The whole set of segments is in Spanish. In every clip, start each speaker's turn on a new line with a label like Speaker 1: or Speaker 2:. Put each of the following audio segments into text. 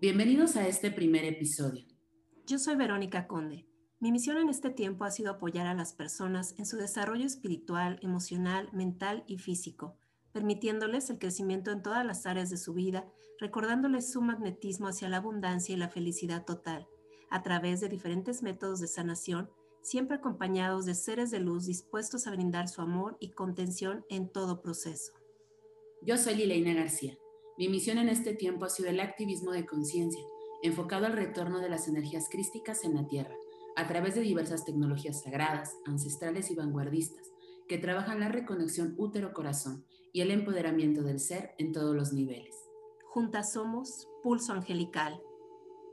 Speaker 1: Bienvenidos a este primer episodio.
Speaker 2: Yo soy Verónica Conde. Mi misión en este tiempo ha sido apoyar a las personas en su desarrollo espiritual, emocional, mental y físico, permitiéndoles el crecimiento en todas las áreas de su vida, recordándoles su magnetismo hacia la abundancia y la felicidad total, a través de diferentes métodos de sanación, siempre acompañados de seres de luz dispuestos a brindar su amor y contención en todo proceso.
Speaker 1: Yo soy Lileina García mi misión en este tiempo ha sido el activismo de conciencia, enfocado al retorno de las energías crísticas en la Tierra, a través de diversas tecnologías sagradas, ancestrales y vanguardistas, que trabajan la reconexión útero-corazón y el empoderamiento del ser en todos los niveles.
Speaker 2: Juntas somos Pulso Angelical.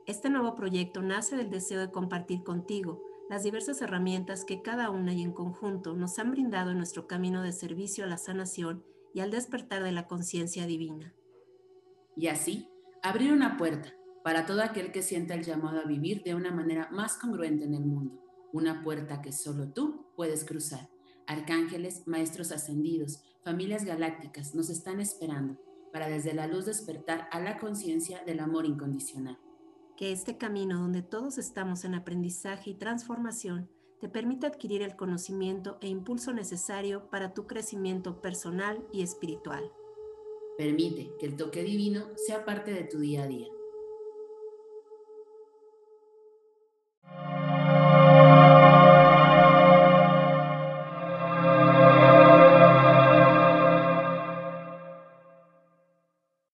Speaker 2: Este nuevo proyecto nace del deseo de compartir contigo las diversas herramientas que cada una y en conjunto nos han brindado en nuestro camino de servicio a la sanación y al despertar de la conciencia divina
Speaker 1: y así abrir una puerta para todo aquel que sienta el llamado a vivir de una manera más congruente en el mundo, una puerta que solo tú puedes cruzar. Arcángeles, maestros ascendidos, familias galácticas nos están esperando para desde la luz despertar a la conciencia del amor incondicional.
Speaker 2: Que este camino donde todos estamos en aprendizaje y transformación te permita adquirir el conocimiento e impulso necesario para tu crecimiento personal y espiritual.
Speaker 1: Permite que el toque divino sea parte de tu día a día